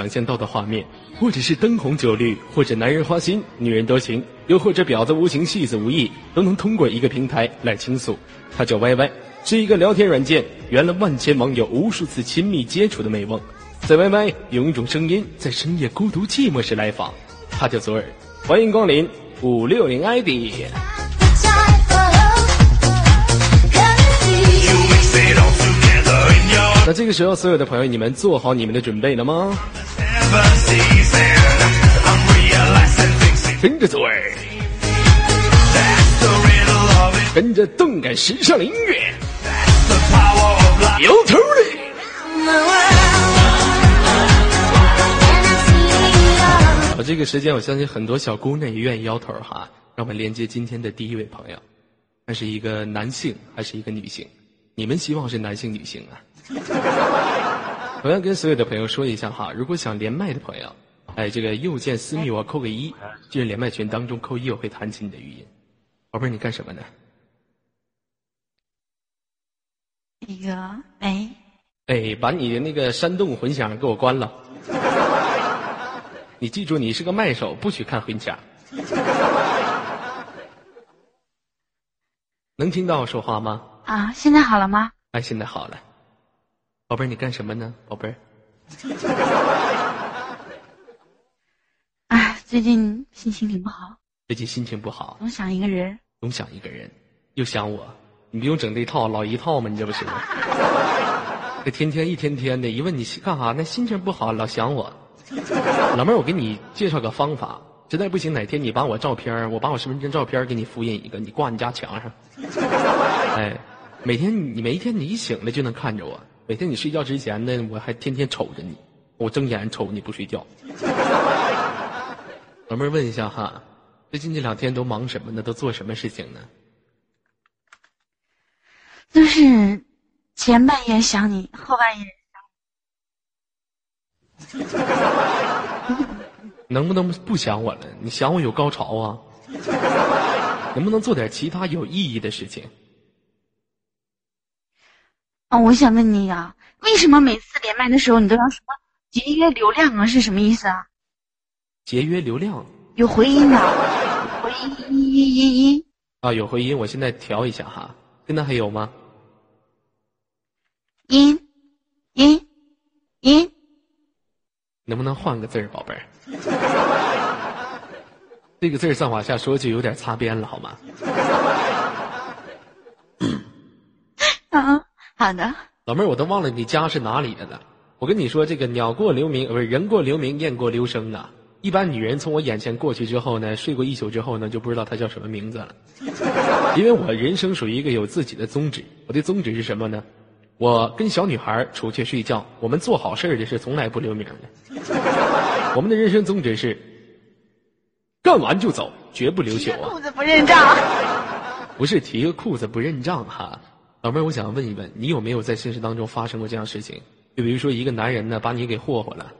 想象到的画面，或者是灯红酒绿，或者男人花心，女人多情，又或者婊子无情，戏子无义，都能通过一个平台来倾诉。它叫 YY，是一个聊天软件，圆了万千网友无数次亲密接触的美梦。在 YY 有一种声音，在深夜孤独寂寞时来访，它叫左耳。欢迎光临五六零 ID。那这个时候，所有的朋友，你们做好你们的准备了吗？跟着左耳，跟着动感时尚的音乐，摇头的。啊，这个时间，我相信很多小姑娘也愿意摇头哈。让我们连接今天的第一位朋友，他是一个男性还是一个女性？你们希望是男性女性啊？我要跟所有的朋友说一下哈，如果想连麦的朋友，哎，这个右键私密我扣个一，进入连麦群当中扣一，我会弹起你的语音。宝贝儿，你干什么呢？那个，哎，哎，把你的那个山洞混响给我关了。你记住，你是个麦手，不许看混响。能听到我说话吗？啊，现在好了吗？哎，现在好了。宝贝儿，你干什么呢？宝贝儿，哎，最近心情挺不好，最近心情不好，总想一个人。总想一个人，又想我，你不用整这套老一套吗？你这不是？这天天一天天的，一问你干啥那？心情不好，老想我。老妹儿，我给你介绍个方法，实在不行，哪天你把我照片，我把我身份证照片给你复印一个，你挂你家墙上。哎，每天你每一天你一醒来就能看着我。每天你睡觉之前呢，我还天天瞅着你，我睁眼瞅你不睡觉。老妹儿问一下哈，最近这两天都忙什么呢？都做什么事情呢？就是前半夜想你，后半夜 能不能不想我了？你想我有高潮啊？能不能做点其他有意义的事情？啊，我想问你呀，为什么每次连麦的时候你都要什么节约流量啊？是什么意思啊？节约流量有回音的，回音音音音音啊，有回音，我现在调一下哈。现在还有吗？音音音，能不能换个字儿，宝贝儿？这个字儿再往下说就有点擦边了，好吗？啊。好的，老妹儿，我都忘了你家是哪里的了。我跟你说，这个鸟过留名，不是人过留名，雁过留声啊。一般女人从我眼前过去之后呢，睡过一宿之后呢，就不知道她叫什么名字了。因为我人生属于一个有自己的宗旨，我的宗旨是什么呢？我跟小女孩出去睡觉，我们做好事的是从来不留名的。我们的人生宗旨是干完就走，绝不留宿啊。裤子不认账，不是提个裤子不认账哈。老妹儿，我想问一问，你有没有在现实当中发生过这样事情？就比如说，一个男人呢，把你给霍霍了，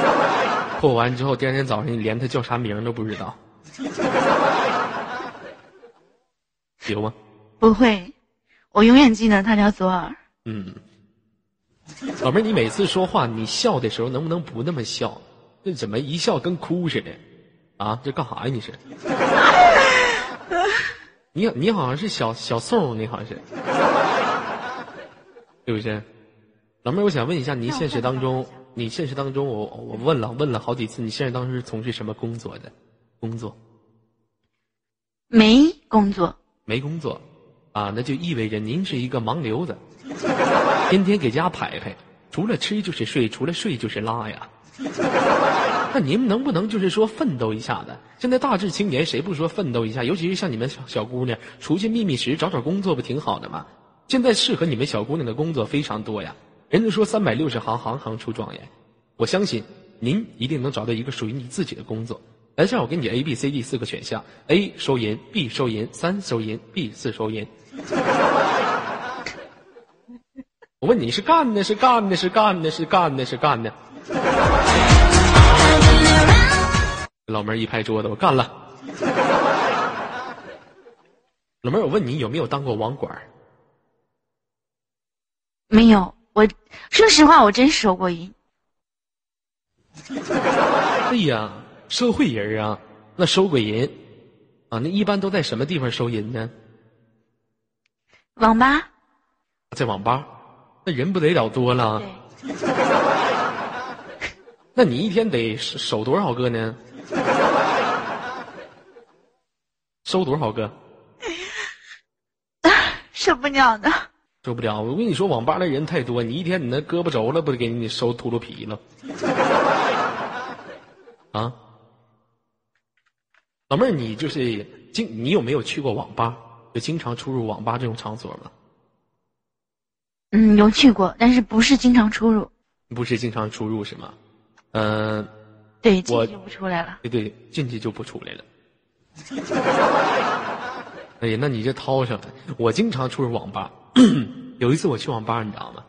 霍完之后，第二天早上你连他叫啥名都不知道，有吗？不会，我永远记得他叫左耳。嗯，老妹儿，你每次说话，你笑的时候能不能不那么笑？这怎么一笑跟哭似的？啊，这干啥呀？你是？你你好像是小小宋，你好像是，对不对？老妹儿，我想问一下，你现实当中，你现实当中，我我问了问了好几次，你现实当中是从事什么工作的？工作？没工作。没工作，啊，那就意味着您是一个盲流子，天天给家排排，除了吃就是睡，除了睡就是拉呀。那您能不能就是说奋斗一下子？现在大致青年谁不说奋斗一下？尤其是像你们小小姑娘，出去觅觅食，找找工作不挺好的吗？现在适合你们小姑娘的工作非常多呀。人家说三百六十行，行行出状元。我相信您一定能找到一个属于你自己的工作。来，这样我给你 A、B、C、D 四个选项：A 收银，B 收银，三收银，B 四收银。我问你是干的，是干的，是干的，是干的，是干的。老妹儿一拍桌子，我干了。老妹儿，我问你有没有当过网管？没有，我说实话，我真收过银。对呀，社会人啊，那收过银啊，那一般都在什么地方收银呢？网吧。在网吧，那人不得了多了。那你一天得收多少个呢？收多少个？受不了的。受不了！我跟你说，网吧的人太多，你一天你那胳膊肘了，不得给你收秃噜皮了？啊，老妹儿，你就是经你有没有去过网吧？就经常出入网吧这种场所吗？嗯，有去过，但是不是经常出入。不是经常出入是吗？嗯，对，进去就不出来了。对对，进去就不出来了。哎呀，那你就掏上了。我经常出入网吧。有一次我去网吧，你知道吗？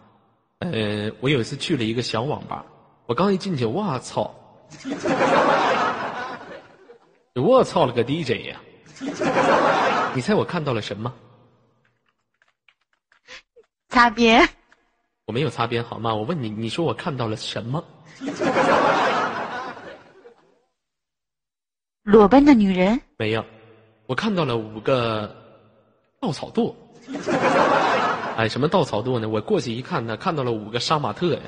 呃，我有一次去了一个小网吧，我刚一进去，我操！我操了个 DJ 呀！你猜我看到了什么？擦边。我没有擦边，好吗？我问你，你说我看到了什么？裸奔的女人？没有，我看到了五个稻草垛。哎，什么稻草垛呢？我过去一看呢，看到了五个杀马特呀！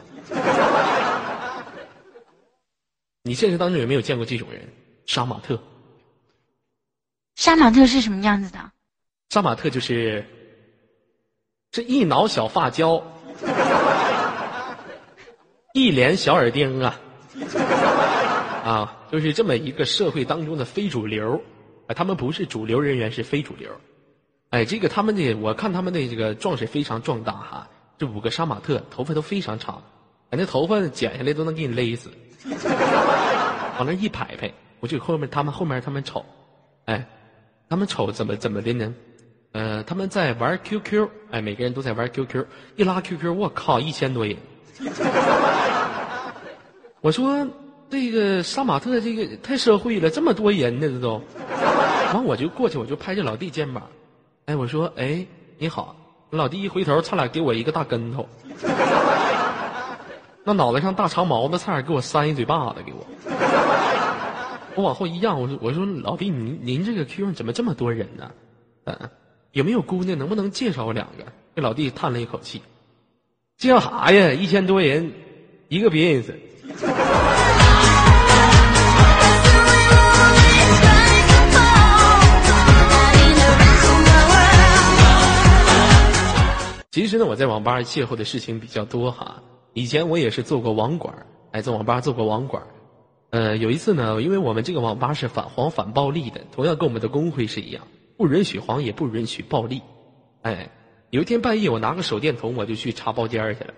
你现实当中有没有见过这种人？杀马特。杀马特是什么样子的？杀马特就是这一脑小发胶，一脸小耳钉啊，啊，就是这么一个社会当中的非主流，啊，他们不是主流人员，是非主流。哎，这个他们的，我看他们的这个壮是非常壮大哈。这五个杀马特头发都非常长，哎，那头发剪下来都能给你勒死。往那一排排，我就后面他们后面他们瞅，哎，他们瞅怎么怎么的呢？呃，他们在玩 QQ，哎，每个人都在玩 QQ，一拉 QQ，我靠，一千多人。我说这个杀马特这个太社会了，这么多人呢，这都。完我就过去，我就拍着老弟肩膀。哎，我说，哎，你好，老弟一回头，差点给我一个大跟头，那脑袋上大长毛子，差点给我扇一嘴巴子，给我。我往后一让，我说，我说老弟，您您这个 Q 怎么这么多人呢？嗯，有没有姑娘？能不能介绍我两个？这老弟叹了一口气，介绍啥呀？一千多人，一个别认识。其实呢，我在网吧邂逅的事情比较多哈。以前我也是做过网管，哎，在网吧做过网管。呃，有一次呢，因为我们这个网吧是反黄反暴力的，同样跟我们的工会是一样，不允许黄，也不允许暴力。哎，有一天半夜，我拿个手电筒，我就去查包间去了。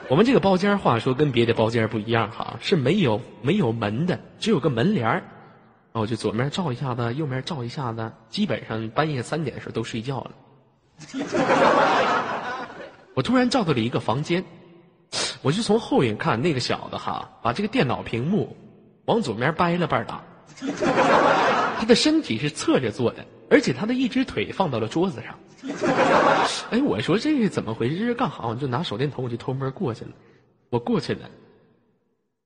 我们这个包间话说跟别的包间不一样哈，是没有没有门的，只有个门帘儿。然后就左面照一下子，右面照一下子，基本上半夜三点的时候都睡觉了。我突然照到了一个房间，我就从后眼看那个小子哈，把这个电脑屏幕往左面掰了半打，他的身体是侧着坐的，而且他的一只腿放到了桌子上。哎，我说这是怎么回事？这是干哈？我就拿手电筒，我就偷摸过去了。我过去了，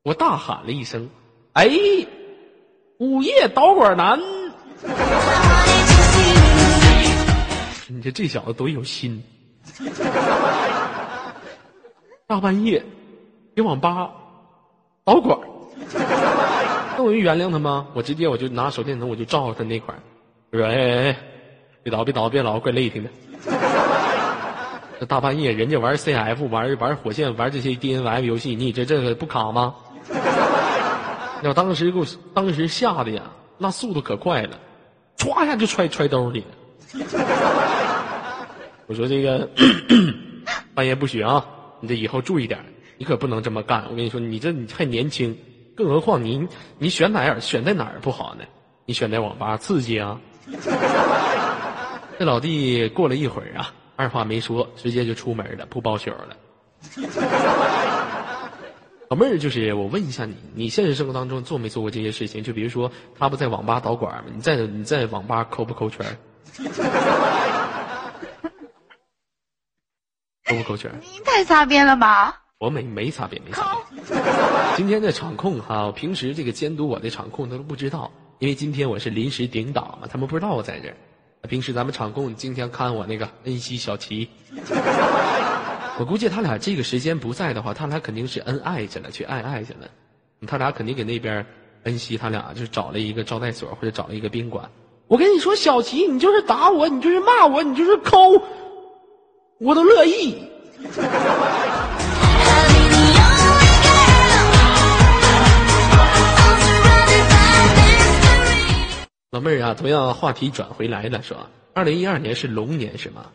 我大喊了一声：“哎，午夜导管男！” 你说这小子多有心，大半夜给网吧导管，那我就原谅他吗？我直接我就拿手电筒我就照着他那块儿，我说哎哎哎，别捣别捣别捣，怪累挺的。这大半夜人家玩 CF 玩玩火线玩这些 DNF 游戏，你这这个不卡吗？要当时给我当时吓得呀，那速度可快了，歘一下就揣揣兜里了。我说这个半夜不许啊！你这以后注意点，你可不能这么干。我跟你说，你这你还年轻，更何况你你选哪儿选在哪儿不好呢？你选在网吧刺激啊！这老弟过了一会儿啊，二话没说，直接就出门了，不包宿了。老妹儿，就是我问一下你，你现实生活当中做没做过这些事情？就比如说，他不在网吧导管？你在你在网吧抠不抠圈？抠不抠圈？你太擦边了吧！我没没擦边，没擦边。今天的场控哈，我平时这个监督我的场控他都不知道，因为今天我是临时顶档嘛，他们不知道我在这儿。平时咱们场控今天看我那个恩熙小齐，我估计他俩这个时间不在的话，他俩肯定是恩爱去了，去爱爱去了。他俩肯定给那边恩熙他俩就找了一个招待所或者找了一个宾馆。我跟你说，小齐，你就是打我，你就是骂我，你就是抠，我都乐意。老妹儿啊，同样话题转回来了，是吧？二零一二年是龙年，是吗？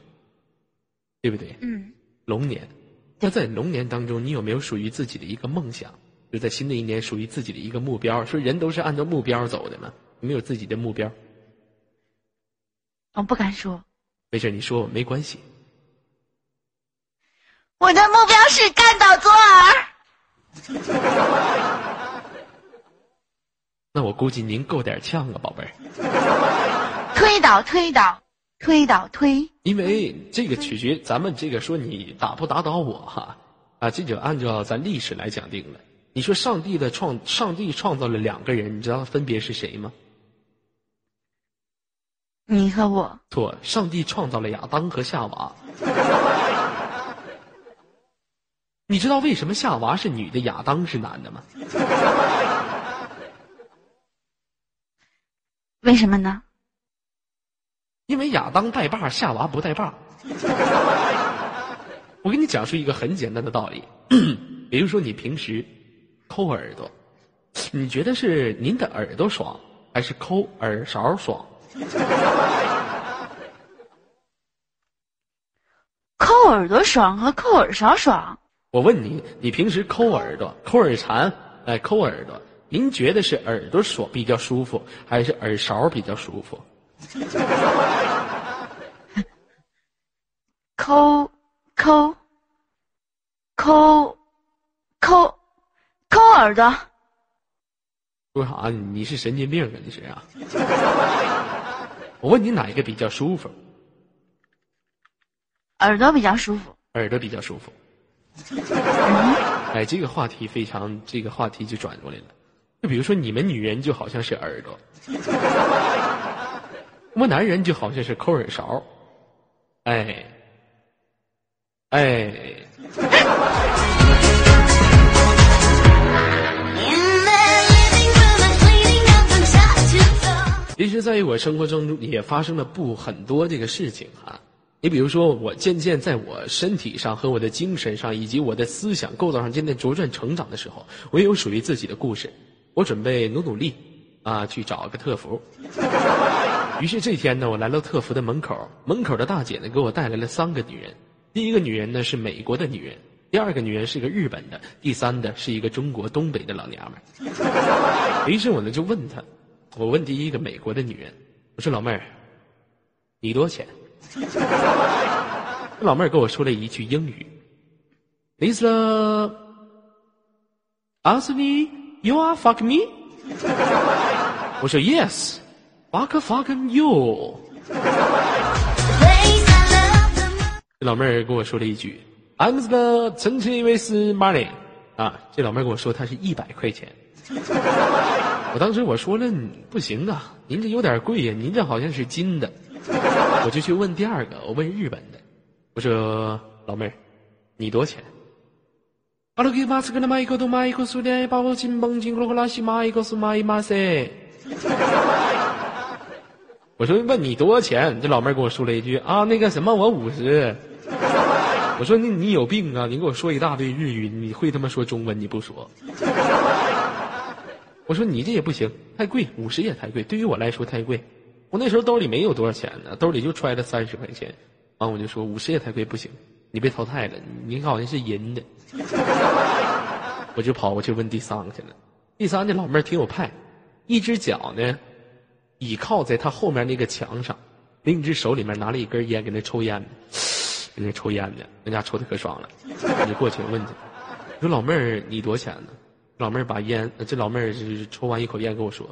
对不对？嗯，龙年。那在龙年当中，你有没有属于自己的一个梦想？就在新的一年，属于自己的一个目标？说人都是按照目标走的嘛，有没有自己的目标？我不敢说。没事，你说没关系。我的目标是干倒左耳。那我估计您够点呛啊，宝贝儿。推倒，推倒，推倒，推。因为这个取决咱们这个说你打不打倒我哈啊，这就按照咱历史来讲定了。你说上帝的创，上帝创造了两个人，你知道分别是谁吗？你和我。错，上帝创造了亚当和夏娃。你知道为什么夏娃是女的，亚当是男的吗？为什么呢？因为亚当带把，夏娃不带把。我给你讲述一个很简单的道理，比如说你平时抠耳朵，你觉得是您的耳朵爽，还是抠耳勺爽？抠耳朵爽和抠耳勺爽？我问你，你平时抠耳朵、抠耳蝉，哎，抠耳朵。您觉得是耳朵爽比较舒服，还是耳勺比较舒服？抠抠抠抠抠耳朵。说啥？你是神经病啊？你是啊？我问你哪一个比较舒服？耳朵比较舒服。耳朵比较舒服。哎，这个话题非常，这个话题就转过来了。就比如说，你们女人就好像是耳朵，我们男人就好像是抠耳勺，哎，哎。其实，在于我生活中也发生了不很多这个事情哈。你比如说，我渐渐在我身体上和我的精神上，以及我的思想构造上渐渐茁壮成长的时候，我也有属于自己的故事。我准备努努力，啊，去找个特服。于是这天呢，我来到特服的门口，门口的大姐呢给我带来了三个女人。第一个女人呢是美国的女人，第二个女人是个日本的，第三的是一个中国东北的老娘们。于是我呢就问她，我问第一个美国的女人，我说老妹儿，你多少钱？老妹儿跟我说了一句英语，Lisa, ask me。You are fuck me？我说 Yes，fuck fuck you。这老妹儿跟我说了一句：“I'm the twenty with money。”啊，这老妹儿跟我说她是一百块钱。我当时我说了不行啊，您这有点贵呀，您这好像是金的。我就去问第二个，我问日本的，我说老妹儿，你多少钱？阿鲁给马斯克的马一个都马一个数的，把我金蹦金克罗拉西马一个数马一马噻。我说问你多少钱？这老妹儿跟我说了一句啊，那个什么，我五十。我说那你有病啊！你给我说一大堆日语，你会他妈说中文你不说？我说你这也不行，太贵，五十也太贵，对于我来说太贵。我那时候兜里没有多少钱呢，兜里就揣了三十块钱。完我就说五十也太贵，不行。你被淘汰了，你好像是银的，我就跑过去问第三个去了。第三个老妹儿挺有派，一只脚呢倚靠在他后面那个墙上，另一只手里面拿了一根烟，给那抽烟，给那抽烟呢，人家抽的可爽了。我就过去问去，说老妹儿你多少钱呢？老妹儿把烟，这老妹儿是抽完一口烟跟我说，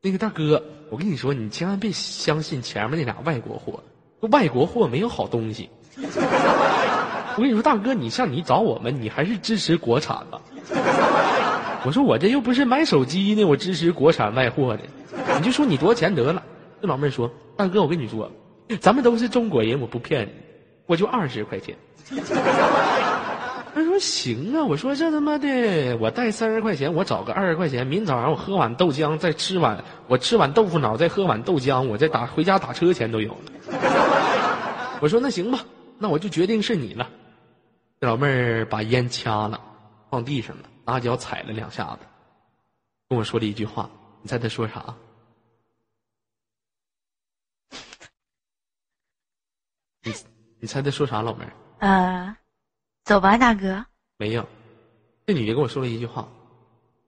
那个大哥，我跟你说，你千万别相信前面那俩外国货，外国货没有好东西。我跟你说，大哥，你像你找我们，你还是支持国产吧。我说我这又不是买手机呢，我支持国产外货的，你就说你多少钱得了。那老妹儿说：“大哥，我跟你说，咱们都是中国人，我不骗你，我就二十块钱。”：“行啊。”我说：“这他妈的，我带三十块钱，我找个二十块钱，明早上我喝碗豆浆，再吃碗我吃碗豆腐脑，再喝碗豆浆，我再打回家打车钱都有了。”我说：“那行吧，那我就决定是你了。”这老妹儿把烟掐了，放地上了，拿脚踩了两下子，跟我说了一句话：“你猜她说啥？”你你猜她说啥，老妹儿？呃，走吧，大哥。没有，这女的跟我说了一句话：“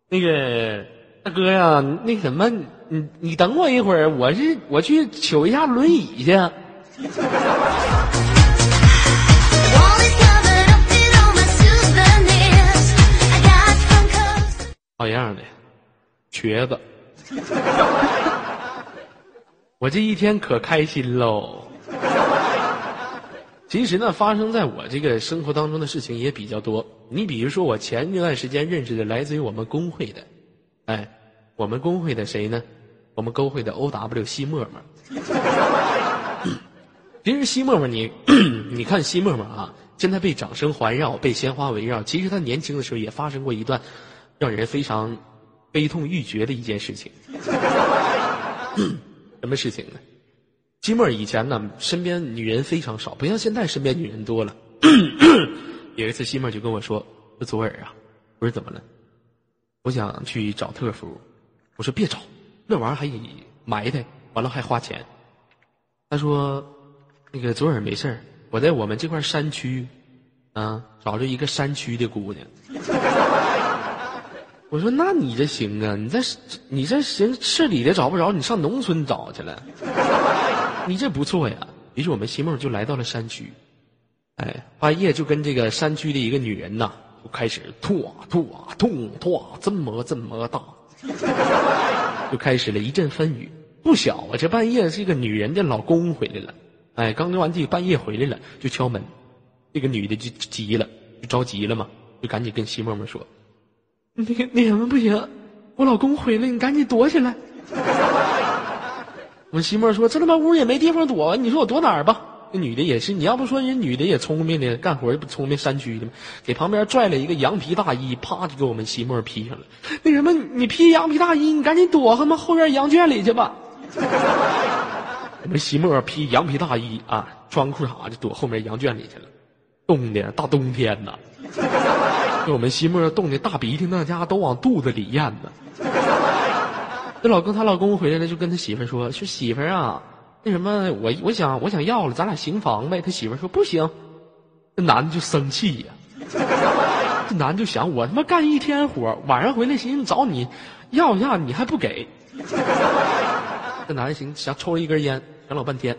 那个大哥呀，那什么，你你等我一会儿，我是我去取一下轮椅去。”好样的，瘸子！我这一天可开心喽。其实呢，发生在我这个生活当中的事情也比较多。你比如说，我前一段时间认识的来自于我们工会的，哎，我们工会的谁呢？我们工会的 O W 西沫沫。其实西沫沫，你你看西沫沫啊，现在被掌声环绕，被鲜花围绕。其实他年轻的时候也发生过一段。让人非常悲痛欲绝的一件事情，什么事情呢？金沫以前呢，身边女人非常少，不像现在身边女人多了。有一次，西沫就跟我说：“说左耳啊，我说怎么了？我想去找特服。我说别找，那玩意儿还埋汰，完了还花钱。他说：“那个左耳没事儿，我在我们这块山区，啊，找着一个山区的姑娘。”我说：“那你这行啊？你在你这行市里的找不着，你上农村找去了。你这不错呀。于是我们西梦就来到了山区，哎，半夜就跟这个山区的一个女人呐，就开始吐啊吐啊吐吐啊，这么这么大，就开始了一阵风雨。不小啊，这半夜这个女人的老公回来了，哎，刚溜完地，半夜回来了，就敲门。这个女的就急了，就着急了嘛，就赶紧跟西沫沫说。”那个那什么不行，我老公回来，你赶紧躲起来。我媳妇儿说：“这他妈屋也没地方躲，你说我躲哪儿吧？”那女的也是，你要不说人女的也聪明的，干活也不聪明，山区的嘛，给旁边拽了一个羊皮大衣，啪就给我们媳妇儿披上了。那什么，你披羊皮大衣，你赶紧躲他妈后院羊圈里去吧。我们媳妇儿披羊皮大衣啊，穿裤衩就躲后面羊圈里去了，冻的大冬天呐。我们西莫冻的大鼻涕，那家都往肚子里咽呢。那老公她老公回来了，就跟他媳妇说：“说媳妇啊，那什么，我我想我想要了，咱俩行房呗。”他媳妇说：“不行。”这男的就生气呀。这男的就想：我他妈干一天活，晚上回来寻思找你要一下，你还不给。这男的行想抽了一根烟，想老半天。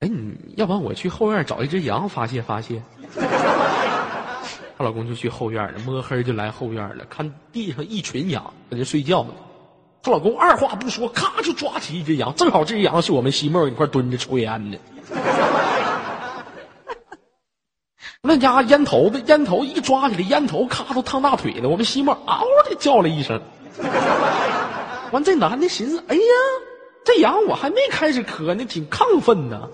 哎，你要不然我去后院找一只羊发泄发泄。她老公就去后院了，摸黑就来后院了，看地上一群羊在那睡觉呢。她老公二话不说，咔就抓起一只羊，正好这只羊是我们西莫一块蹲着抽烟呢。那家烟头子，烟头一抓起来，烟头咔都烫大腿了。我们西莫嗷的叫了一声。完，这男的寻思：哎呀，这羊我还没开始磕呢，挺亢奋呢。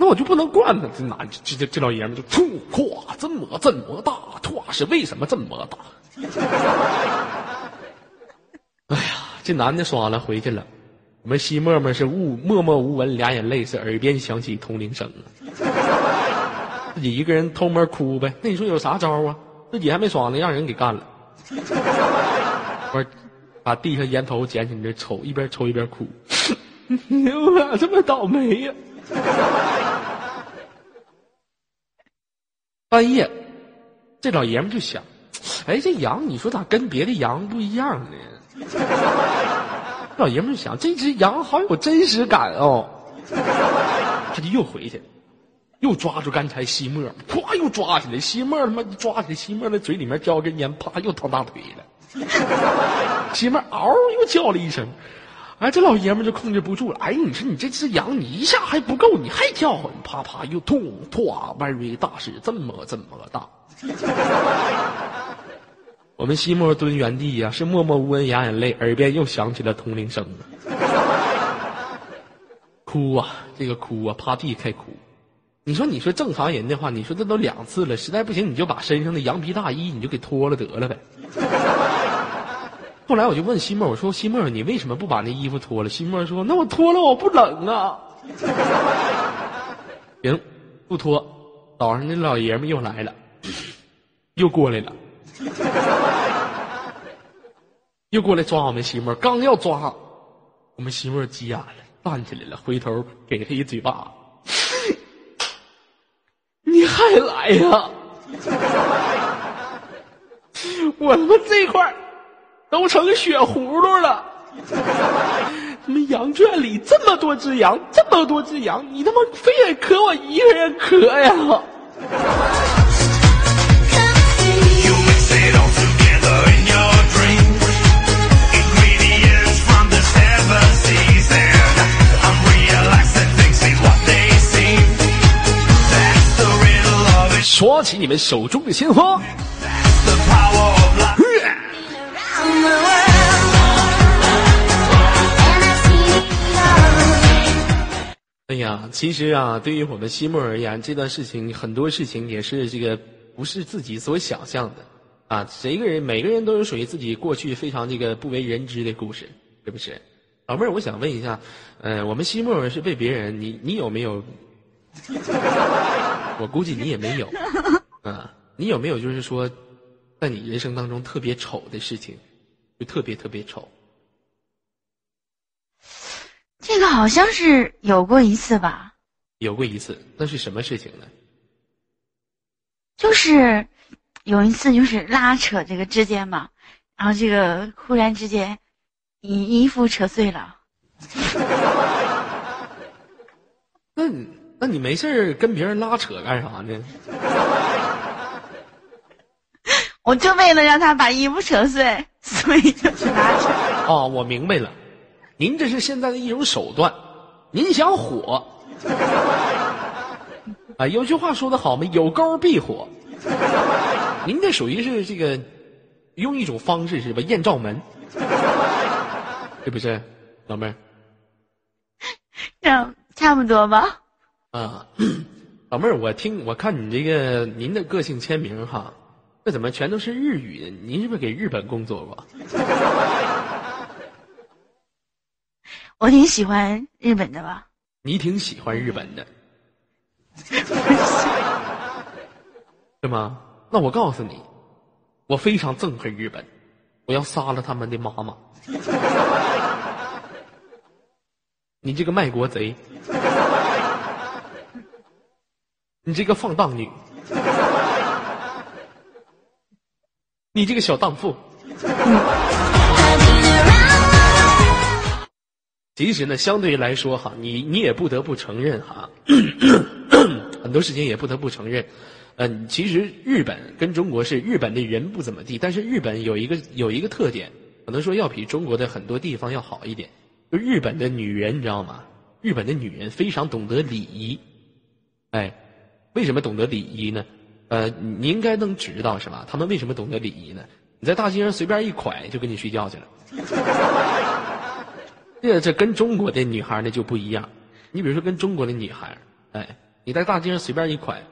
那我就不能惯他，这男这这这老爷们就吐咵这么这么大，唰是为什么这么大？哎呀，这男的耍了回去了，我们西沫沫是无默默无闻，俩眼泪是耳边响起铜铃声啊，自己一个人偷摸哭呗。那你说有啥招啊？自己还没爽呢，让人给干了。我把地上烟头捡起来抽，一边抽一边哭。我咋这么倒霉呀？半夜，这老爷们就想：哎，这羊，你说咋跟别的羊不一样呢？老爷们就想，这只羊好有真实感哦。他就又回去，又抓住刚才西莫，咵又抓起来，西莫他妈抓起来，西莫那嘴里面叼根烟，啪又烫大腿了。西莫嗷又叫了一声。哎，这老爷们就控制不住了。哎，你说你这只羊，你一下还不够，你还叫唤，啪啪又痛，唰，very 大是这么这么大。我们西莫蹲原地呀，是默默无闻哑眼泪，耳边又响起了铜铃声哭啊，这个哭啊，趴地开哭。你说，你说正常人的话，你说这都两次了，实在不行你就把身上的羊皮大衣你就给脱了得了呗。后来我就问西莫，我说西莫，你为什么不把那衣服脱了？西莫说，那我脱了我不冷啊。行，不脱。早上那老爷们又来了，又过来了，又过来抓我们西莫，刚要抓，我们西莫急眼了，站起来了，回头给他一嘴巴。你还来呀？我他妈这块都成血葫芦了。你们羊圈里这么多只羊，这么多只羊，你他妈非得磕我一个人磕呀？说起你们手中的鲜花。哎呀，其实啊，对于我们西木而言，这段事情很多事情也是这个不是自己所想象的啊。谁个人每个人都有属于自己过去非常这个不为人知的故事，是不是？老妹儿，我想问一下，呃，我们西木是被别人，你你有没有？我估计你也没有，啊，你有没有就是说，在你人生当中特别丑的事情，就特别特别丑。这个好像是有过一次吧？有过一次，那是什么事情呢？就是有一次，就是拉扯这个之间嘛，然后这个忽然之间，你衣服扯碎了。那那你没事跟别人拉扯干啥呢？我就为了让他把衣服扯碎，所以就去拉扯。哦，我明白了。您这是现在的一种手段，您想火，啊，有句话说的好嘛，有沟必火。您这属于是这个，用一种方式是吧？艳照门，是不是，老妹儿？差差不多吧。啊，老妹儿，我听我看你这个您的个性签名哈，这怎么全都是日语的？您是不是给日本工作过？我挺喜欢日本的吧？你挺喜欢日本的，是吗？那我告诉你，我非常憎恨日本，我要杀了他们的妈妈！你这个卖国贼，你这个放荡女，你这个小荡妇。其实呢，相对于来说哈，你你也不得不承认哈，很多事情也不得不承认。嗯，其实日本跟中国是日本的人不怎么地，但是日本有一个有一个特点，可能说要比中国的很多地方要好一点。就日本的女人，你知道吗？日本的女人非常懂得礼仪。哎，为什么懂得礼仪呢？呃，你应该能知道是吧？他们为什么懂得礼仪呢？你在大街上随便一拐，就跟你睡觉去了。这这跟中国的女孩那就不一样，你比如说跟中国的女孩，哎，你在大街上随便一拐，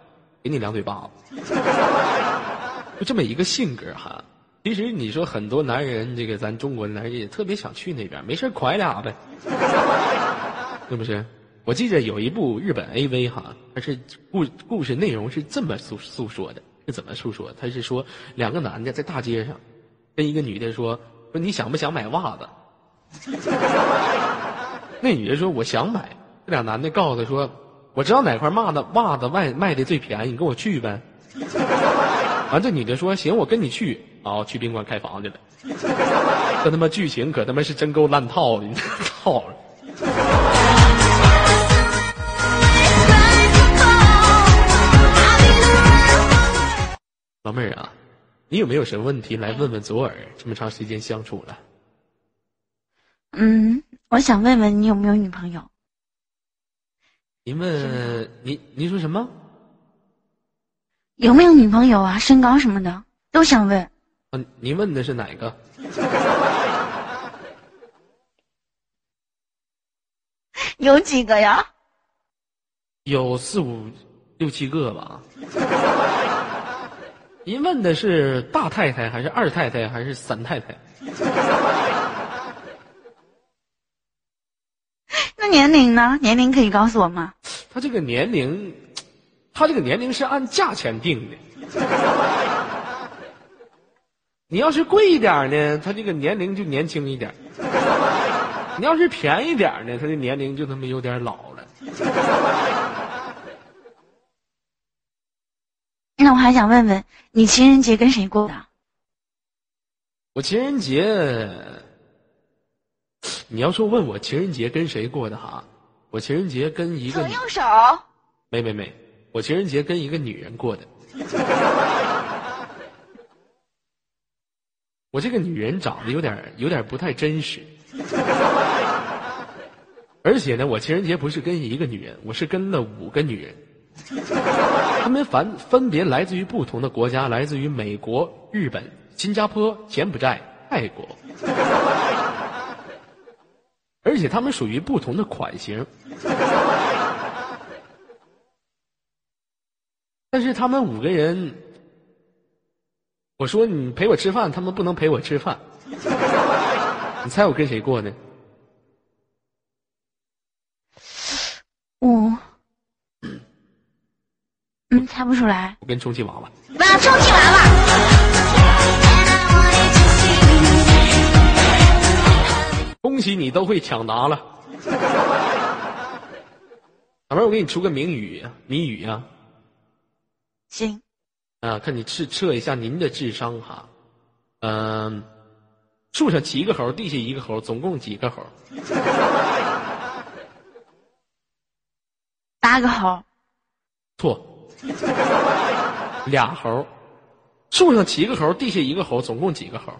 给你两嘴巴子，就这么一个性格哈。其实你说很多男人，这个咱中国男人也特别想去那边，没事拐俩呗，是不是？我记着有一部日本 AV 哈，它是故故事内容是这么诉诉说的，是怎么诉说？他是说两个男的在大街上，跟一个女的说说你想不想买袜子？那女的说：“我想买。”这俩男的告诉她说：“我知道哪块袜子袜子卖卖的最便宜，你跟我去呗。”完，这女的说：“行，我跟你去。”啊，去宾馆开房去了。这他妈剧情可他妈是真够烂套的，操！老妹儿啊，你有没有什么问题来问问左耳？这么长时间相处了。嗯，我想问问你有没有女朋友？您问您您说什么？有没有女朋友啊？身高什么的都想问。啊，您问的是哪个？有几个呀？有四五六七个吧。您问的是大太太还是二太太还是三太太？年龄呢？年龄可以告诉我吗？他这个年龄，他这个年龄是按价钱定的。你要是贵一点呢，他这个年龄就年轻一点；你要是便宜点呢，他的年龄就他妈有点老了。那我还想问问，你情人节跟谁过的？我情人节，你要说问我情人节跟谁过的哈，我情人节跟一个。没没没，我情人节跟一个女人过的。我这个女人长得有点有点不太真实，而且呢，我情人节不是跟一个女人，我是跟了五个女人。他们分分别来自于不同的国家，来自于美国、日本、新加坡、柬埔寨、泰国，而且他们属于不同的款型。但是他们五个人，我说你陪我吃饭，他们不能陪我吃饭。你猜我跟谁过呢？我。嗯，猜不出来。我跟充气娃娃。哇，充气娃娃！恭喜你都会抢答了。老妹儿，我给你出个谜语啊，谜语啊。行。啊，看你测测一下您的智商哈。嗯，树上七个猴，地下一个猴，总共几个猴？八个猴。错。俩猴，树上七个猴，地下一个猴，总共几个猴？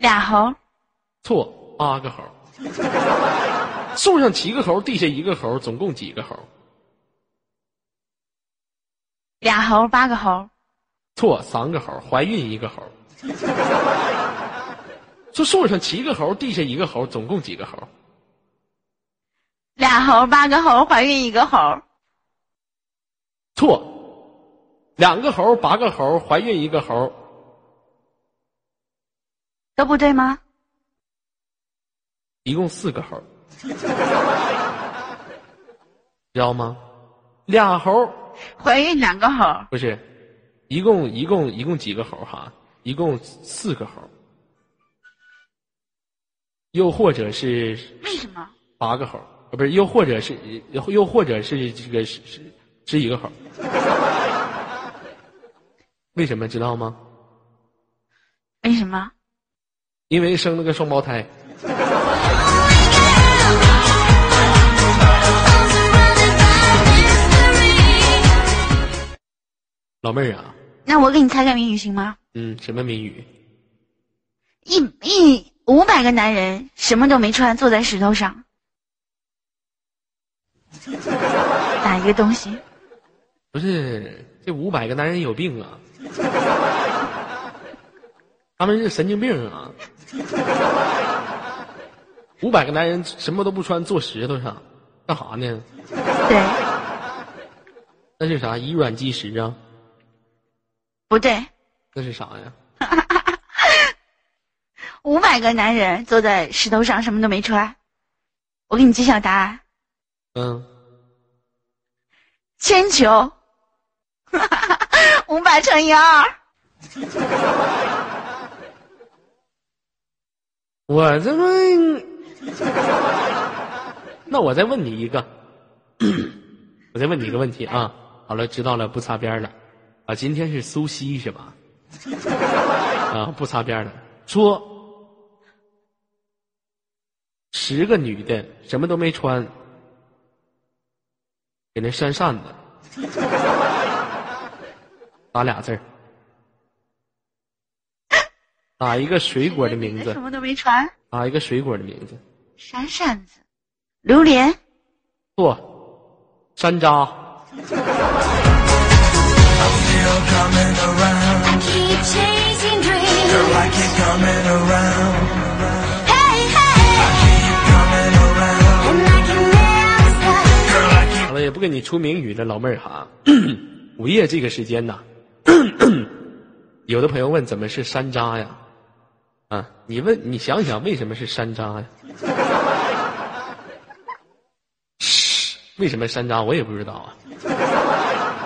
俩猴。错，八个猴。树上七个猴，地下一个猴，总共几个猴？俩猴，八个猴。错，三个猴，怀孕一个猴。说树上七个猴，地下一个猴，总共几个猴？俩猴，八个猴，怀孕一个猴。错，两个猴，八个猴，怀孕一个猴，都不对吗？一共四个猴，知道吗？俩猴，怀孕两个猴，不是，一共一共一共几个猴哈？一共四个猴，又或者是为什么？八个猴，啊不是，又或者是又或者是这个是是。是一个猴，为什么知道吗？为什么？因为生了个双胞胎。老妹儿啊，那我给你猜个谜语行吗？嗯，什么谜语？一一五百个男人什么都没穿，坐在石头上，打一个东西？不是，这五百个男人有病啊！他们是神经病啊！五百个男人什么都不穿，坐石头上，干啥呢？对。那是啥？以卵击石啊？不对。那是啥呀？五百个男人坐在石头上，什么都没穿。我给你揭晓答案。嗯。铅球。五百乘以二。我这么，那我再问你一个，我再问你一个问题啊。好了，知道了，不擦边了。啊，今天是苏西是吧？啊，不擦边了。说，十个女的什么都没穿，给那扇扇子。打俩字儿，打一个水果的名字。什么都没传。打一个水果的名字。闪闪子，榴莲。错，山楂。好了，也不跟你出名语了，老妹儿哈。午夜这个时间呐，有的朋友问怎么是山楂呀？啊，你问你想想为什么是山楂呀？为什么山楂我也不知道啊。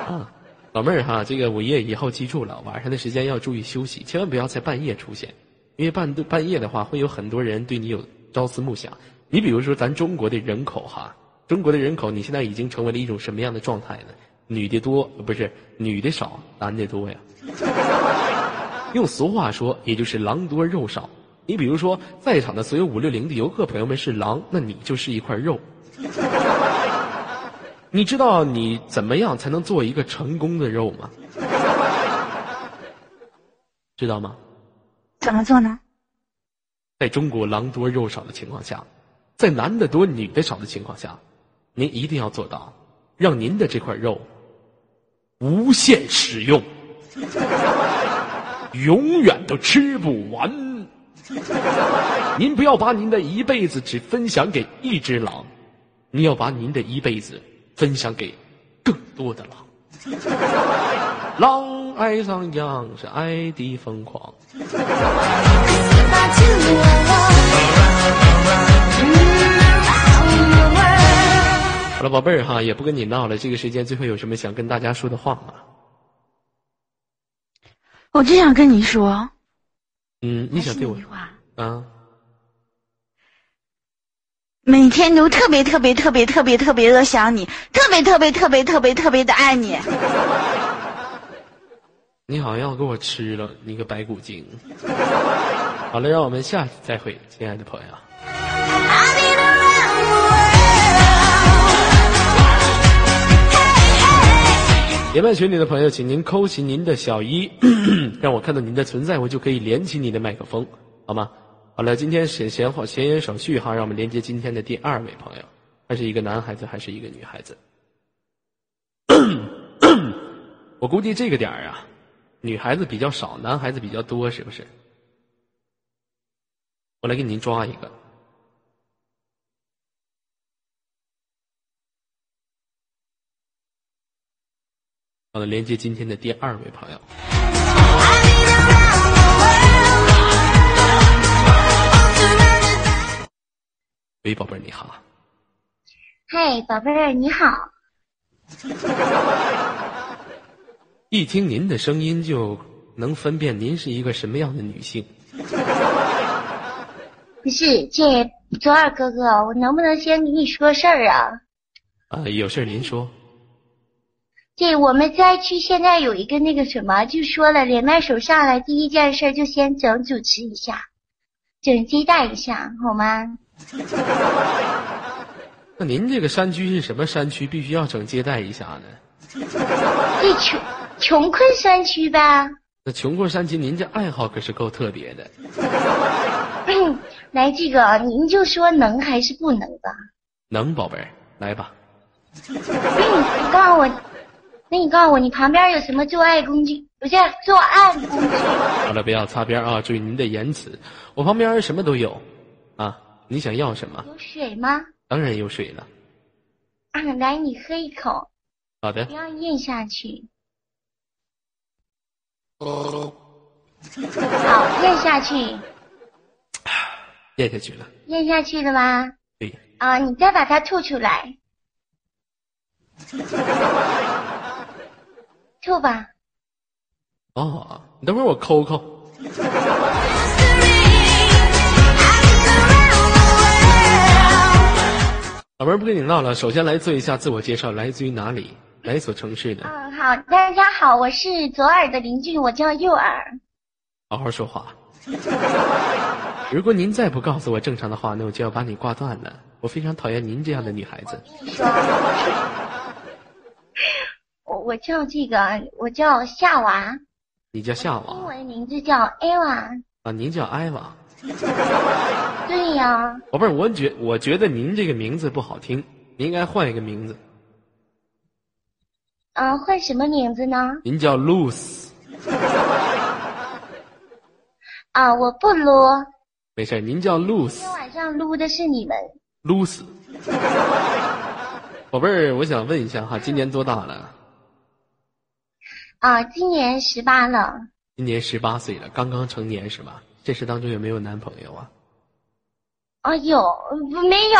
啊，老妹儿哈，这个午夜以后记住了，晚上的时间要注意休息，千万不要在半夜出现，因为半半夜的话会有很多人对你有朝思暮想。你比如说咱中国的人口哈。中国的人口，你现在已经成为了一种什么样的状态呢？女的多，不是女的少，男的多呀。用俗话说，也就是狼多肉少。你比如说，在场的所有五六零的游客朋友们是狼，那你就是一块肉。你知道你怎么样才能做一个成功的肉吗？知道吗？怎么做呢？在中国狼多肉少的情况下，在男的多女的少的情况下。您一定要做到，让您的这块肉无限使用，永远都吃不完。您不要把您的一辈子只分享给一只狼，你要把您的一辈子分享给更多的狼。狼爱上羊是爱的疯狂。好了，宝贝儿哈，也不跟你闹了。这个时间最后有什么想跟大家说的话吗？我就想跟你说，嗯，你想对我啊？每天都特别特别特别特别特别的想你，特别特别特别特别特别的爱你。你好像要给我吃了，你个白骨精！好了，让我们下次再会，亲爱的朋友。连麦群里的朋友，请您扣起您的小一，让我看到您的存在，我就可以连起你的麦克风，好吗？好了，今天闲闲话闲言少叙哈，让我们连接今天的第二位朋友，他是一个男孩子还是一个女孩子？我估计这个点儿啊，女孩子比较少，男孩子比较多，是不是？我来给您抓一个。好的，连接今天的第二位朋友。喂，宝贝儿，你好。嗨，宝贝儿，你好。一听您的声音，就能分辨您是一个什么样的女性。不是，这左耳哥哥，我能不能先跟你说事儿啊？啊，有事儿您说。对，我们灾区现在有一个那个什么，就说了，连麦手上来第一件事就先整主持一下，整接待一下，好吗？那您这个山区是什么山区？必须要整接待一下呢？这穷穷困山区呗？那穷困山区，您这爱好可是够特别的。来，这个您就说能还是不能吧？能，宝贝儿，来吧。你告诉我。那你告诉我，你旁边有什么做爱工具？不是做爱工具。好了，不要擦边啊！注意您的言辞。我旁边什么都有，啊，你想要什么？有水吗？当然有水了。啊，来，你喝一口。好的。不要咽下去。哦。好，咽下去。咽下去了。咽下去了吗？对。啊，你再把它吐出来。吐吧。哦，你等会儿我抠抠。老妹儿不跟你唠了，首先来做一下自我介绍，来自于哪里，哪所城市的？嗯，好，大家好，我是左耳的邻居，我叫右耳。好好说话。如果您再不告诉我正常的话，那我就要把你挂断了。我非常讨厌您这样的女孩子。我我叫这个，我叫夏娃。你叫夏娃。英文名字叫艾娃。啊，您叫艾娃。对呀。宝贝儿，我觉我觉得您这个名字不好听，您应该换一个名字。啊，换什么名字呢？您叫 Luce。啊，我不撸，没事儿，您叫露丝今天晚上撸的是你们。露丝。宝贝儿，我想问一下哈，今年多大了？啊，今年十八了。今年十八岁了，刚刚成年是吧？这时当中有没有男朋友啊？啊，有不 没有？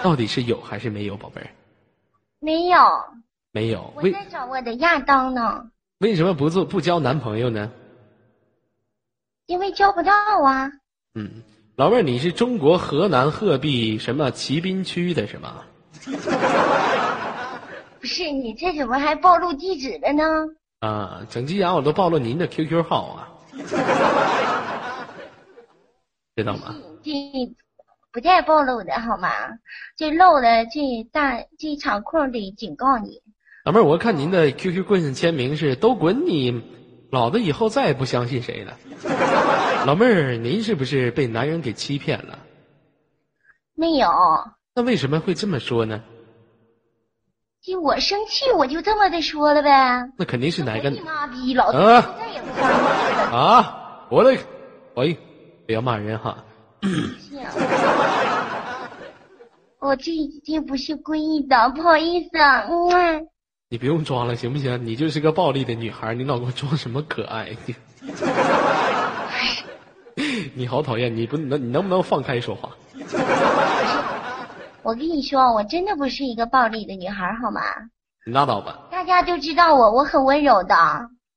到底是有还是没有，宝贝儿？没有，没有，我在找我的亚当呢，为什么不做不交男朋友呢？因为交不到啊。嗯，老妹儿，你是中国河南鹤壁什么骑兵区的是吗？不是你这怎么还暴露地址了呢？啊，整鸡牙我都暴露您的 QQ 号啊，知道吗？这不带暴露的好吗？这漏了这大这场空得警告你。老妹儿，我看您的 QQ 棍上签名是“都滚你”，老子以后再也不相信谁了。老妹儿，您是不是被男人给欺骗了？没有，那为什么会这么说呢？就我生气我就这么的说了呗。那肯定是哪个你妈逼，老子也不。啊？我的，喂，不要骂人哈。是啊我这这不是故意的，不好意思啊。嗯，你不用装了，行不行？你就是个暴力的女孩，你老给我装什么可爱？你 你好讨厌！你不能，你能不能放开说话？我跟你说，我真的不是一个暴力的女孩，好吗？你拉倒吧！大家都知道我，我很温柔的。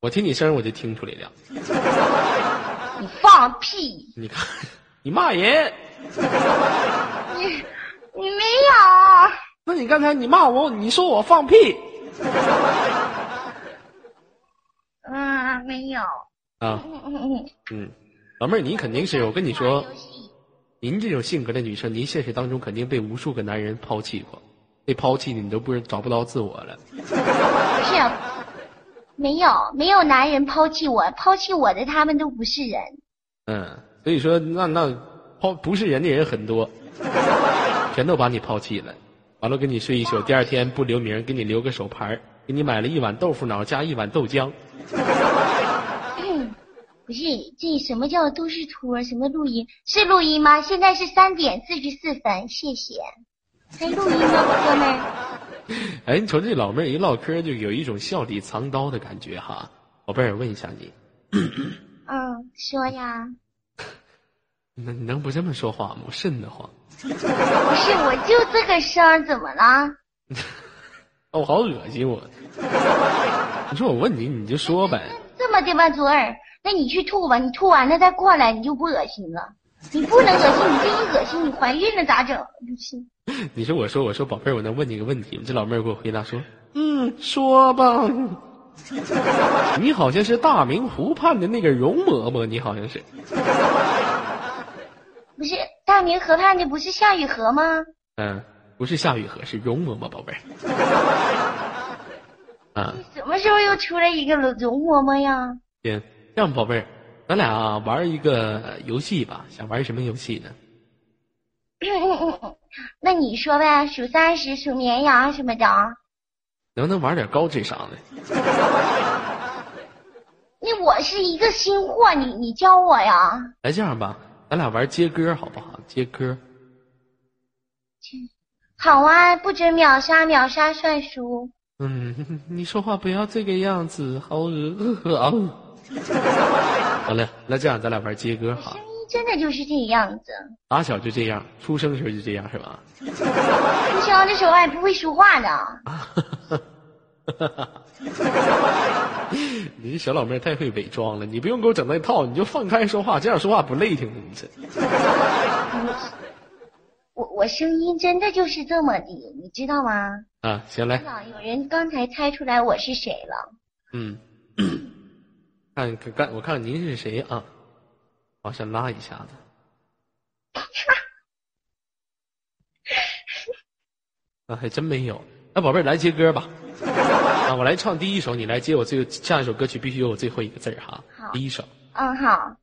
我听你声我就听出来了。你放屁！你看，你骂人，你你没有。那你刚才你骂我，你说我放屁，嗯，没有。啊，嗯嗯嗯。嗯，老妹儿，你肯定是我跟你说您这种性格的女生，您现实当中肯定被无数个男人抛弃过，被抛弃的你都不是找不到自我了。不是，没有没有男人抛弃我，抛弃我的他们都不是人。嗯，所以说那那抛不是人的人很多，全都把你抛弃了，完了跟你睡一宿，第二天不留名，给你留个手牌给你买了一碗豆腐脑加一碗豆浆。不是，这什么叫都是托？什么录音？是录音吗？现在是三点四十四分，谢谢。还录音吗，哥们儿？哎，你瞅这老妹儿一唠嗑，就有一种笑里藏刀的感觉哈。宝贝儿，问一下你，嗯，说呀。那你能不这么说话吗？我瘆得慌。不是，我就这个声儿，怎么了？哦，好恶心我。你说我问你，你就说呗。这么的吧，左耳，那你去吐吧，你吐完了再过来，你就不恶心了。你不能恶心，你这一恶心，你怀孕了咋整？就是你说我说我说宝贝儿，我能问你个问题吗？这老妹儿给我回答说，嗯，说吧。你好像是大明湖畔的那个容嬷嬷，你好像是。不是大明河畔的不是夏雨荷吗？嗯，不是夏雨荷，是容嬷嬷，宝贝儿。啊，什么时候又出来一个容容嬷嬷呀？行，这样宝贝儿，咱俩玩一个呃游戏吧。想玩什么游戏呢？那你说呗，数三十，数绵羊什么的。能不能玩点高智商的？那我是一个新货，你你教我呀？来这样吧，咱俩玩接歌好不好？接歌。好啊，不准秒杀，秒杀算输。嗯，你说话不要这个样子，好恶啊！好嘞，那这样咱俩玩接歌好声。音真的就是这样子，打小就这样，出生的时候就这样是吧？出生的时候还不会说话呢。你这小老妹儿太会伪装了，你不用给我整那套，你就放开说话，这样说话不累挺的，你这。我我声音真的就是这么的，你知道吗？啊，行来，啊，有人刚才猜出来我是谁了。嗯，看看看，我看看您是谁啊？往下拉一下子。啊，还真没有。那宝贝儿来接歌吧。啊，我来唱第一首，你来接我最下一首歌曲必须有我最后一个字儿哈。好第一首，嗯，好。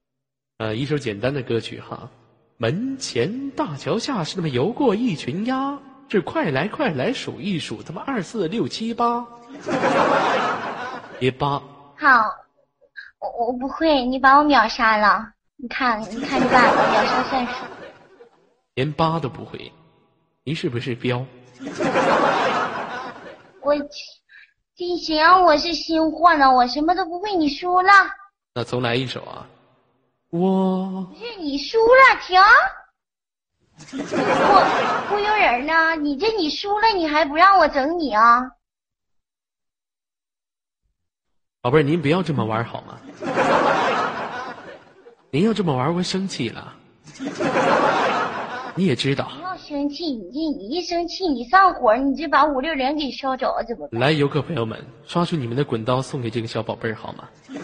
呃，一首简单的歌曲哈。门前大桥下是那么游过一群鸭，这快来快来数一数，他妈二四六七八，别八。好，我我不会，你把我秒杀了。你看，你看你把我秒杀算数。连八都不会，你是不是彪？我，进行我是新货呢？我什么都不会，你输了。那重来一首啊！我不是你输了，停！我忽悠人呢？你这你输了，你还不让我整你啊？宝贝儿，您不要这么玩好吗？您要这么玩，我生气了。你也知道。不要生气，你这你一生气，你上火，你就把五六零给烧着，怎么办？来，游客朋友们，刷出你们的滚刀，送给这个小宝贝儿好吗？啊，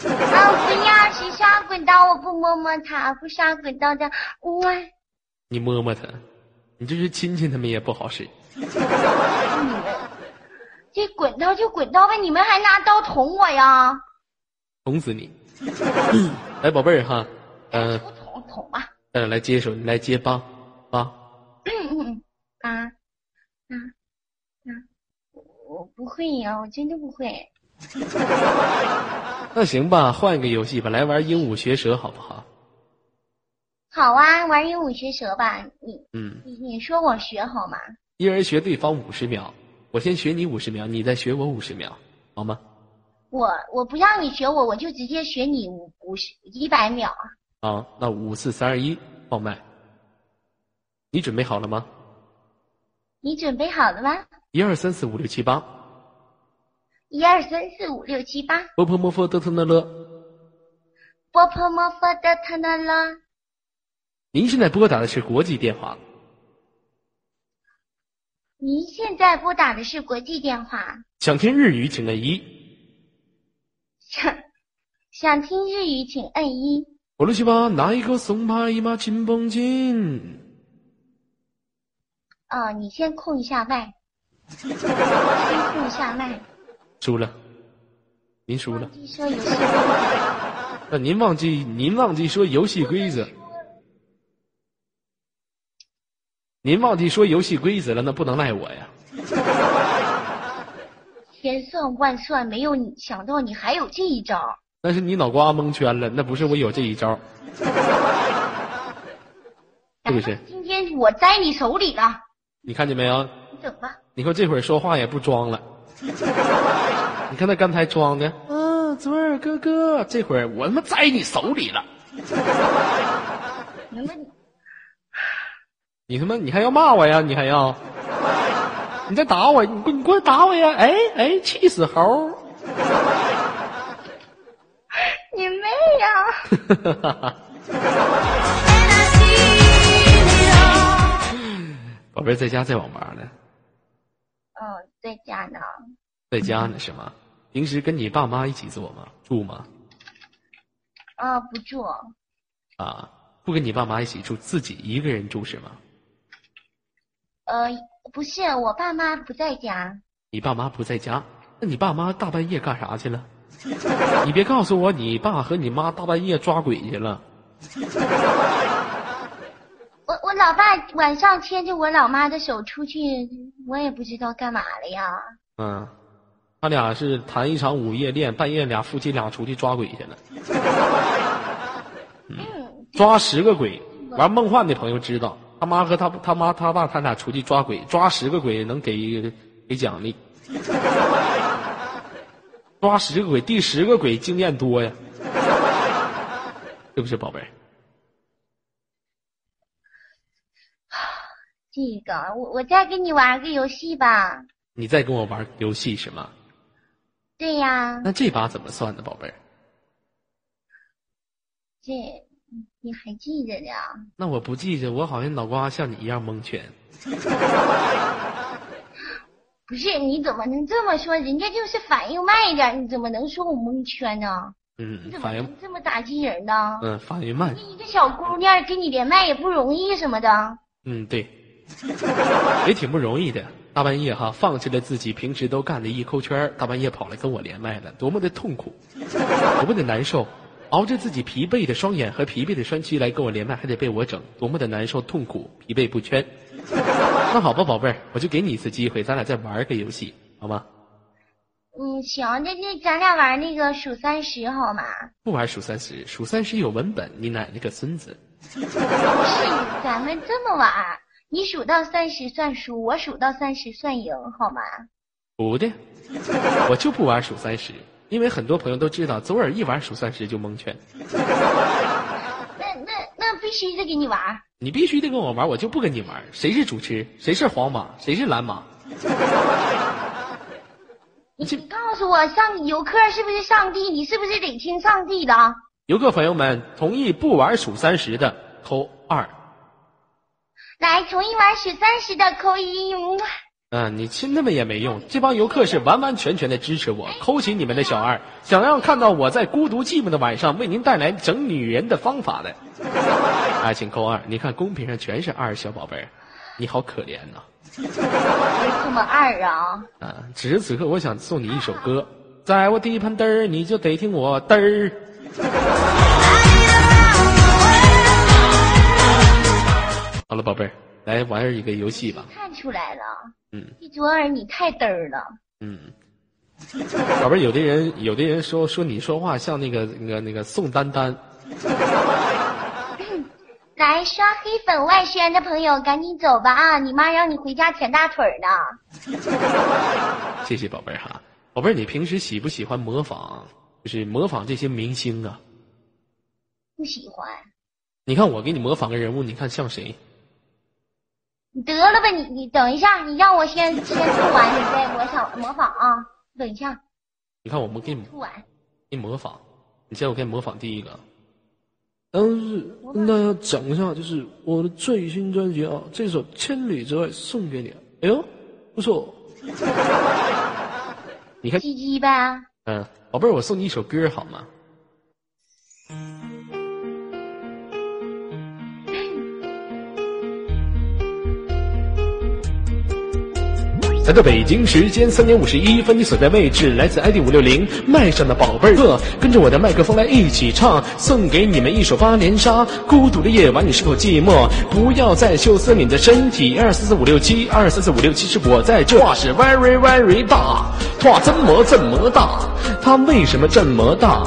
不要，谁刷滚刀？我不摸摸他，不刷滚刀的，我。你摸摸他，你这是亲亲他们也不好使。你 们这滚刀就滚刀呗，你们还拿刀捅我呀？捅死你！来，宝贝儿哈，呃，捅捅吧。呃，来接手，来接八八。八啊啊！我不会呀，我真的不会。那行吧，换一个游戏吧，来玩鹦鹉学舌好不好？好啊，玩鹦鹉学舌吧。你嗯，你你说我学好吗？一人学对方五十秒，我先学你五十秒，你再学我五十秒，好吗？我我不让你学我，我就直接学你五五十一百秒啊。啊，那五四三二一，放麦。你准备好了吗？你准备好了吗？一二三四五六七八。一二三四五六七八。波泼摩佛德特那勒。波泼摩佛德特那勒。您现在拨打的是国际电话。您现在拨打的是国际电话。想听日语，请按一。想想听日语，请按一。我了去吧，哪一个送牌嘛？金绷紧。哦，你先控一下麦，先控一下麦。输了，您输了。说游戏。那您忘记，您忘记说游戏规则。您忘记说游戏规则了，那不能赖我呀。千算万算，没有你想到你还有这一招。那是你脑瓜蒙圈了，那不是我有这一招。是 不是？今天我栽你手里了。你看见没有？你整吧。你看这会儿说话也不装了。你看他刚才装的，嗯，左耳哥哥，这会儿我他妈栽你手里了。你们。你他妈，你还要骂我呀？你还要？你再打我！你过你过来打我呀！哎哎，气死猴！你妹呀！宝贝在家在网吧呢。嗯，在家呢。在家呢是吗？平时跟你爸妈一起做吗？住吗？啊，不住。啊，不跟你爸妈一起住，自己一个人住是吗？呃，不是，我爸妈不在家。你爸妈不在家？那你爸妈大半夜干啥去了？你别告诉我，你爸和你妈大半夜抓鬼去了。我我老爸晚上牵着我老妈的手出去，我也不知道干嘛了呀。嗯，他俩是谈一场午夜恋，半夜俩夫妻俩出去抓鬼去了。嗯，抓十个鬼，玩梦幻的朋友知道。他妈和他他妈他爸他俩出去抓鬼，抓十个鬼能给给奖励。抓十个鬼，第十个鬼经验多呀，是不是宝贝？这个我我再跟你玩个游戏吧。你再跟我玩游戏是吗？对呀。那这把怎么算的，宝贝儿？这。你还记着呢？那我不记着，我好像脑瓜像你一样蒙圈。不是，你怎么能这么说？人家就是反应慢一点，你怎么能说我蒙圈呢？嗯，反应这么打击人呢？嗯，反应慢。一个小姑娘跟你连麦也不容易什么的。嗯，对，也挺不容易的。大半夜哈，放弃了自己平时都干的一抠圈，大半夜跑来跟我连麦了，多么的痛苦，多么的难受。熬着自己疲惫的双眼和疲惫的身躯来跟我连麦，还得被我整，多么的难受、痛苦、疲惫不全。那好吧，宝贝儿，我就给你一次机会，咱俩再玩个游戏，好吗？嗯，行，那那咱俩玩那个数三十好吗？不玩数三十，数三十有文本，你奶奶个孙子！不是，咱们这么玩，你数到三十算输，我数到三十算赢，好吗？不的，我就不玩数三十，因为很多朋友都知道，左耳一玩数三十就蒙圈。那那那必须得给你玩。你必须得跟我玩，我就不跟你玩。谁是主持？谁是黄马？谁是蓝马？你你告诉我，上游客是不是上帝？你是不是得听上帝的？游客朋友们，同意不玩数三十的扣二。来，同意玩数三十的扣一。嗯嗯，你亲他们也没用，这帮游客是完完全全的支持我，扣起你们的小二，想要看到我在孤独寂寞的晚上为您带来整女人的方法的，啊，请扣二。你看公屏上全是二，小宝贝儿，你好可怜呐、别这么二啊！啊！此时此刻，我想送你一首歌，在我地盘嘚儿，你就得听我嘚儿。好了，宝贝儿，来玩一个游戏吧。看出来了，嗯一卓儿你太嘚儿了。嗯，宝贝儿，有的人有的人说说你说话像那个那个那个宋丹丹，来刷黑粉外宣的朋友，赶紧走吧啊！你妈让你回家舔大腿呢。谢谢宝贝儿哈。宝贝儿，你平时喜不喜欢模仿？就是模仿这些明星啊？不喜欢，你看我给你模仿个人物，你看像谁？你得了吧你！你等一下，你让我先先吐完，你再我想模仿啊！等一下，你看我们给你吐完。给你模仿，你现在我给你模仿第一个。当时跟大家讲一下，就是我的最新专辑啊，这首《千里之外》送给你。哎呦，不错。你看，鸡鸡呗，嗯，宝贝儿，我送你一首歌好吗？来到北京时间三点五十一分，你所在位置来自 ID 五六零麦上的宝贝儿乐，跟着我的麦克风来一起唱，送给你们一首八连杀。孤独的夜晚，你是否寂寞？不要再羞涩你的身体。二四四五六七，二四四五六七，是我在这。话是 very very 大，话怎么这么大？它为什么这么大？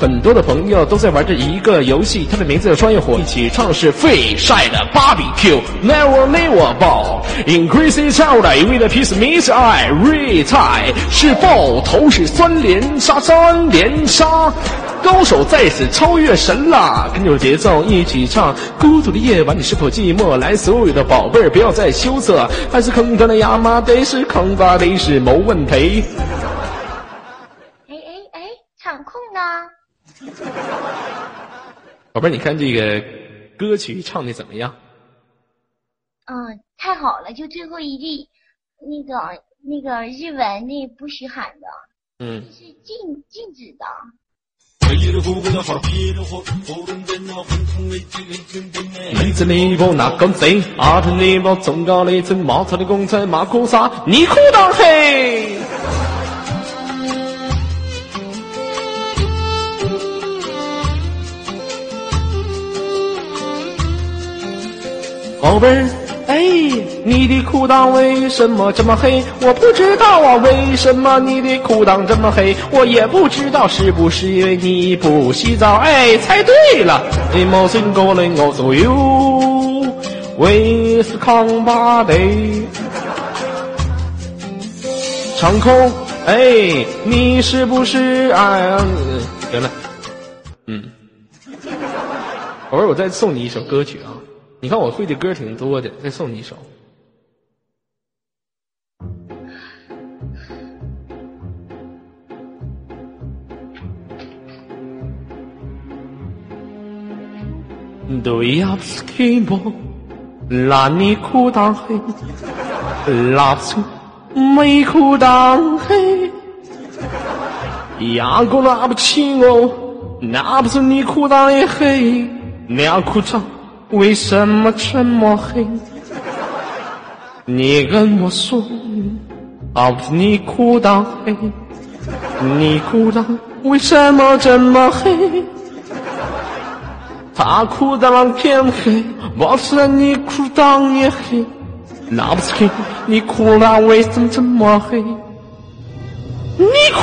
很多的朋友都在玩着一个游戏，它的名字叫穿越火，一起唱是废晒的 barbecue，never never Ball，Increase c h i l d i with a Piece miss I retie 是爆头是三连杀三连杀，高手在此超越神啦！跟着节奏一起唱，孤独的夜晚你是否寂寞？来，所有的宝贝儿不要再羞涩，还是坑他的亚麻得是坑吧得是没问题。哎哎哎，场控呢？宝贝儿，你看这个歌曲唱的怎么样？嗯，太好了，就最后一句，那个那个日文那不许喊的，嗯。是禁禁止的。宝贝儿，哎，你的裤裆为什么这么黑？我不知道啊，为什么你的裤裆这么黑？我也不知道是不是因为你不洗澡？哎，猜对了，你冇信过嚟我所有，为是康巴的长空，哎，你是不是哎？行了，嗯，宝贝儿，我再送你一首歌曲啊。你看我会的歌挺多的，再送你一首。对呀，不是寂寞，让你裤裆黑，拉不出没裤裆黑，压根拉不起我，那不是你裤裆也黑，那裤裆。为什么这么黑？你跟我说，啊，不是你哭到黑，你哭到为什么这么黑？他裤裆偏黑，我是你裤裆也黑，那不是黑，你哭了为什么这么黑？你哭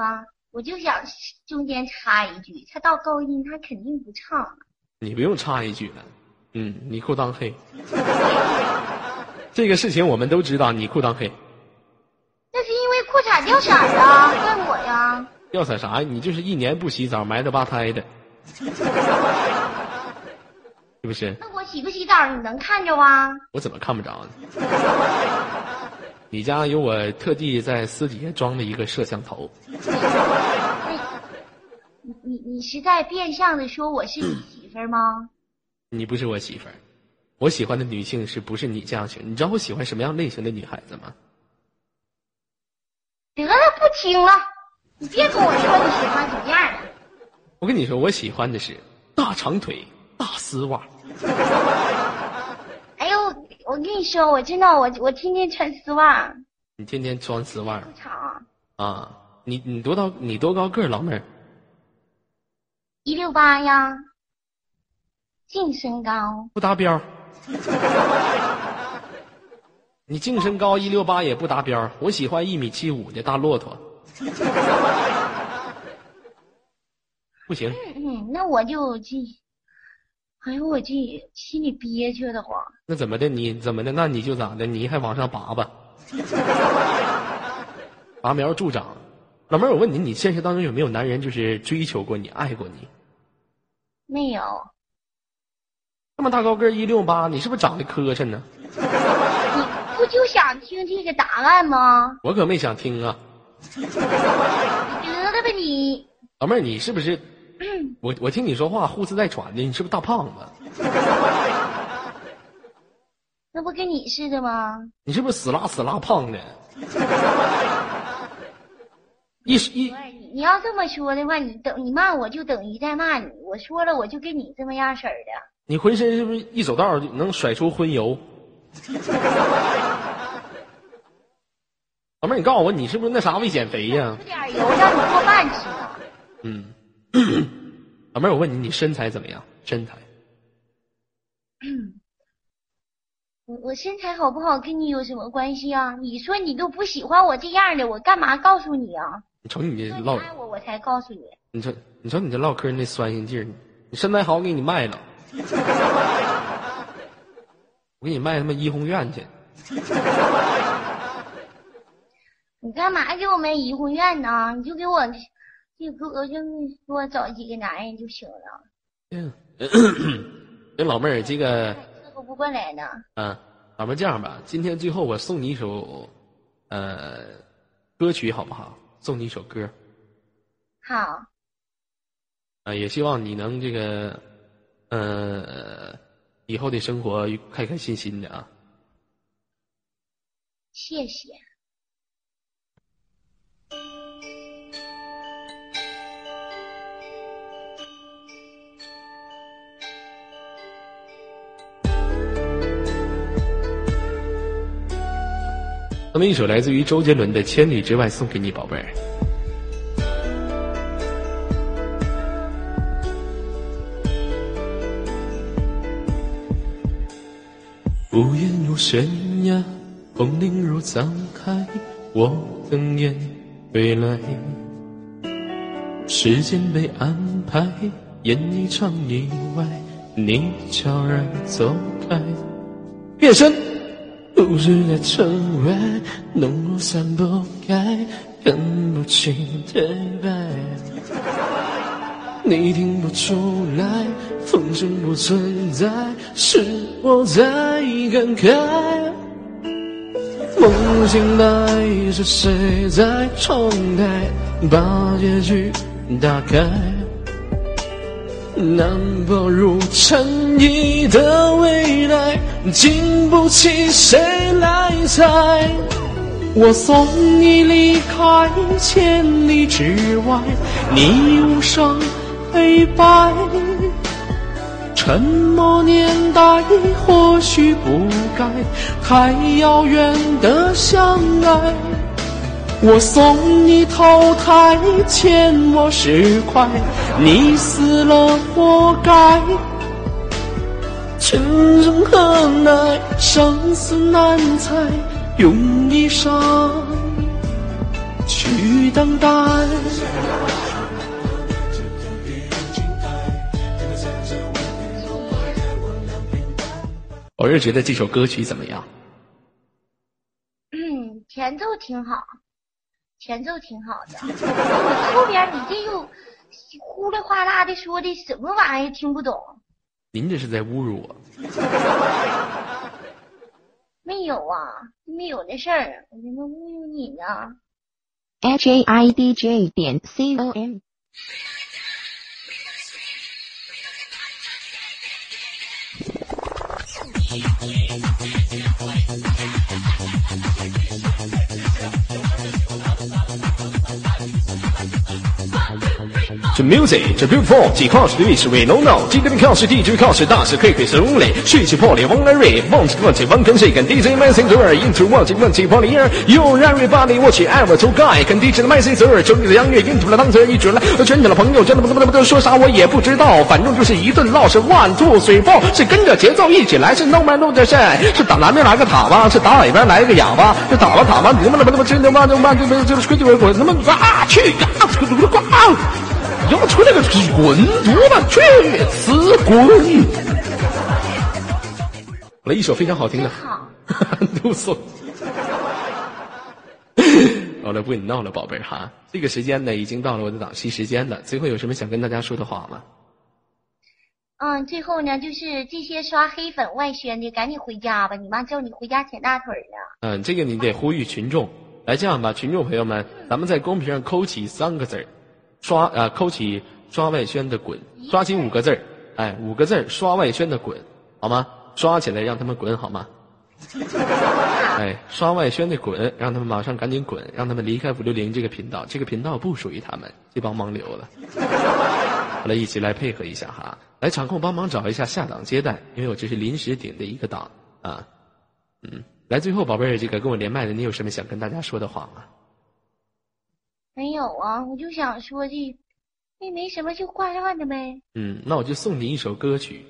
吧，我就想中间插一句，他到高音他肯定不唱。你不用插一句了，嗯，你裤裆黑。这个事情我们都知道，你裤裆黑。那是因为裤衩掉色啊，怪我呀。掉色啥？你就是一年不洗澡，埋汰吧胎的，是不是？那我洗不洗澡，你能看着啊？我怎么看不着呢？你家有我特地在私底下装的一个摄像头。你你你是在变相的说我是你媳妇儿吗？你不是我媳妇儿，我喜欢的女性是不是你这样型？你知道我喜欢什么样类型的女孩子吗？得了，不听了。你别跟我说你喜欢什么样的。我跟你说，我喜欢的是大长腿、大丝袜。我跟你说，我真的，我我天天穿丝袜。你天天穿丝袜？长。啊，你你多高？你多高个儿，老妹儿？一六八呀，净身高。不达标。你净身高一六八也不达标，我喜欢一米七五的大骆驼。不行，嗯嗯，那我就这，哎呦，我这心里憋屈的慌。那怎么的？你怎么的？那你就咋的？你还往上拔吧，拔苗助长。老妹儿，我问你，你现实当中有没有男人就是追求过你、爱过你？没有。那么大高个一六八，你是不是长得磕碜呢？你 不就想听这个答案吗？我可没想听啊。得了吧你！老妹儿，你是不是？我我听你说话呼哧带喘的，你是不是大胖子？那不跟你似的吗？你是不是死拉死拉胖的？一一，你要这么说的话，你等你骂我就等于在骂你。我说了，我就跟你这么样式儿的。你浑身是不是一走道就能甩出荤油？老妹儿，你告诉我，你是不是那啥为减肥呀？吃点油让你做饭吃啊。嗯，老妹儿，我问你，你身材怎么样？身材？我我身材好不好跟你有什么关系啊？你说你都不喜欢我这样的，我干嘛告诉你啊？你瞅你这唠，我我才告诉你。你瞅你瞅你这唠嗑那酸性劲儿，你身材好，我给你卖了，我给你卖他妈怡红院去。你干嘛给我们怡红院呢？你就给我这哥就给我找几个男人就行了。嗯，这老妹儿这个伺候不过来呢。嗯，老妹儿这样吧，今天最后我送你一首呃歌曲好不好？送你一首歌。好。啊，也希望你能这个呃以后的生活开开心心的啊。谢谢。那么一首来自于周杰伦的《千里之外》送给你，宝贝儿。屋檐如悬崖，风铃如藏海，我等雁归来。时间被安排，演一场意外，你悄然走开。变身。故事在城外，浓雾散不开，看不清对白。你听不出来，风声不存在，是我在感慨。梦醒来，是谁在窗台把结局打开？难保如尘你的未来，经不起谁来猜。我送你离开千里之外，你无声黑白。沉默年代或许不该太遥远的相爱。我送你投胎，欠我十块，你死了活该。情深何奈，生死难猜，用一生去等待。我是觉得这首歌曲怎么样？嗯，前奏挺好，前奏挺好的。后边你这又呼啦哗啦的说的什么玩意儿？听不懂。您这是在侮辱我。没有啊，没有那事儿，我怎么侮辱你呢？H A I D J 点 C O M。这 music，这 beautiful，几靠是历史 we no no，今天的靠是地区靠是大是 K K 是龙磊，水起破裂往来瑞，忘记忘记忘跟谁跟 DJ messenger into 忘记忘记破裂儿，有让 everybody 我去爱我就该跟 DJ 的 messenger，兄弟的音乐 into 了当词一准了，圈起了朋友，真的不不不不说啥我也不知道，反正就是一顿唠是 one two three four，是跟着节奏一起来，是 no man no 的 s 是打南边来个塔吧，是打北边来个哑巴，是打了塔吧，你他妈的他妈真他妈他妈这这这规矩滚他妈啊去呀，滚！要出来个滚犊子去死滚！来一首非常好听的。好 了，不跟你闹了，宝贝儿哈。这个时间呢，已经到了我的档期时间了。最后有什么想跟大家说的话吗？嗯，最后呢，就是这些刷黑粉外宣的，赶紧回家吧！你妈叫你回家舔大腿呢。嗯，这个你得呼吁群众。来，这样吧，群众朋友们，咱们在公屏上扣起三个字儿。刷啊，扣起刷外宣的滚，刷起五个字儿，哎，五个字儿，刷外宣的滚，好吗？刷起来，让他们滚，好吗？哎，刷外宣的滚，让他们马上赶紧滚，让他们离开五六零这个频道，这个频道不属于他们这帮盲流了。好了，一起来配合一下哈，来场控帮忙找一下下档接待，因为我这是临时顶的一个档啊。嗯，来，最后宝贝儿，这个跟我连麦的，你有什么想跟大家说的话吗？没有啊，我就想说这，那没什么，就挂断的呗。嗯，那我就送你一首歌曲。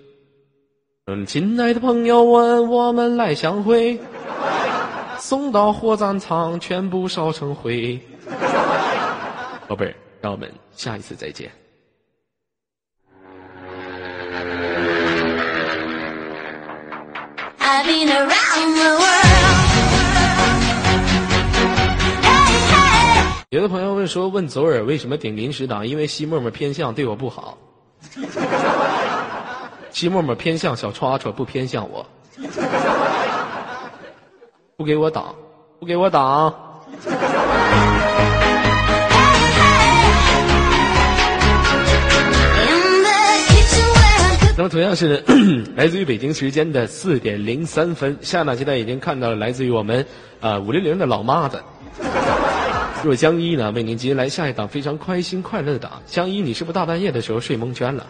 嗯，亲爱的朋友们，我们来相会，送到火葬场，全部烧成灰。宝贝儿，让我们下一次再见。有的朋友问说：“问左耳为什么顶临时党？因为西沫沫偏向对我不好。西沫沫偏向小叉叉，不偏向我，不给我挡，不给我挡。”那么同样是来自于北京时间的四点零三分，下档接待已经看到了来自于我们啊五零零的老妈子。若江一呢，为您接来下一档非常开心快乐的档。江一，你是不是大半夜的时候睡蒙圈了？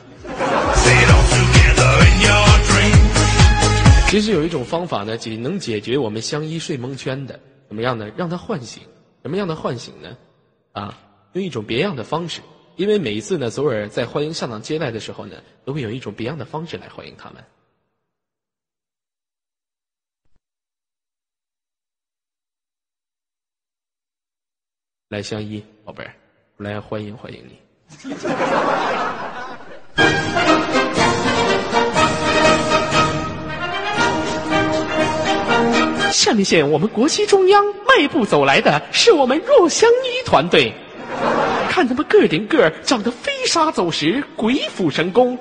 其实有一种方法呢，仅能解决我们相依睡蒙圈的，怎么样呢？让他唤醒，什么样的唤醒呢？啊，用一种别样的方式。因为每一次呢，左耳在欢迎上档接待的时候呢，都会有一种别样的方式来欢迎他们。来相依，宝贝儿，来欢迎欢迎你。下面线，我们国旗中央迈步走来的是我们若相依团队，看他们个顶个长得飞沙走石，鬼斧神工。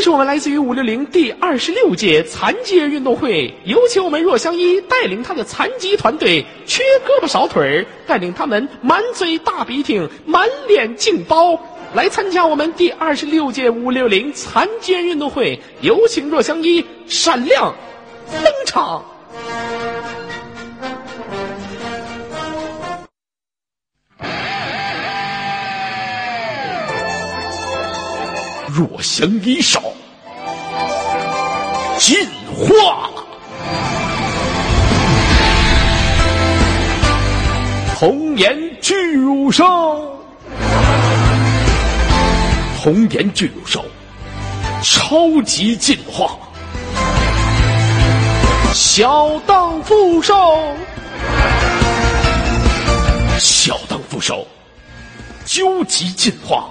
这是我们来自于五六零第二十六届残疾人运动会，有请我们若相依带领他的残疾团队，缺胳膊少腿儿，带领他们满嘴大鼻涕、满脸劲包，来参加我们第二十六届五六零残疾人运动会。有请若相依闪亮登场。若相依少，进化。红颜巨乳兽，红颜巨乳兽，超级进化，小荡副手，小荡副手，究极进化。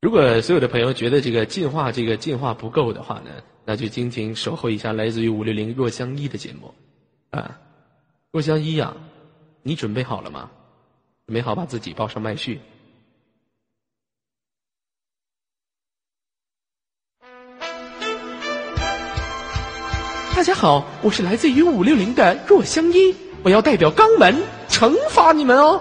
如果所有的朋友觉得这个进化这个进化不够的话呢，那就敬请守候一下来自于五六零若相依的节目，啊，若相依呀，你准备好了吗？准备好把自己报上麦序。大家好，我是来自于五六零的若香依，我要代表肛门惩罚你们哦。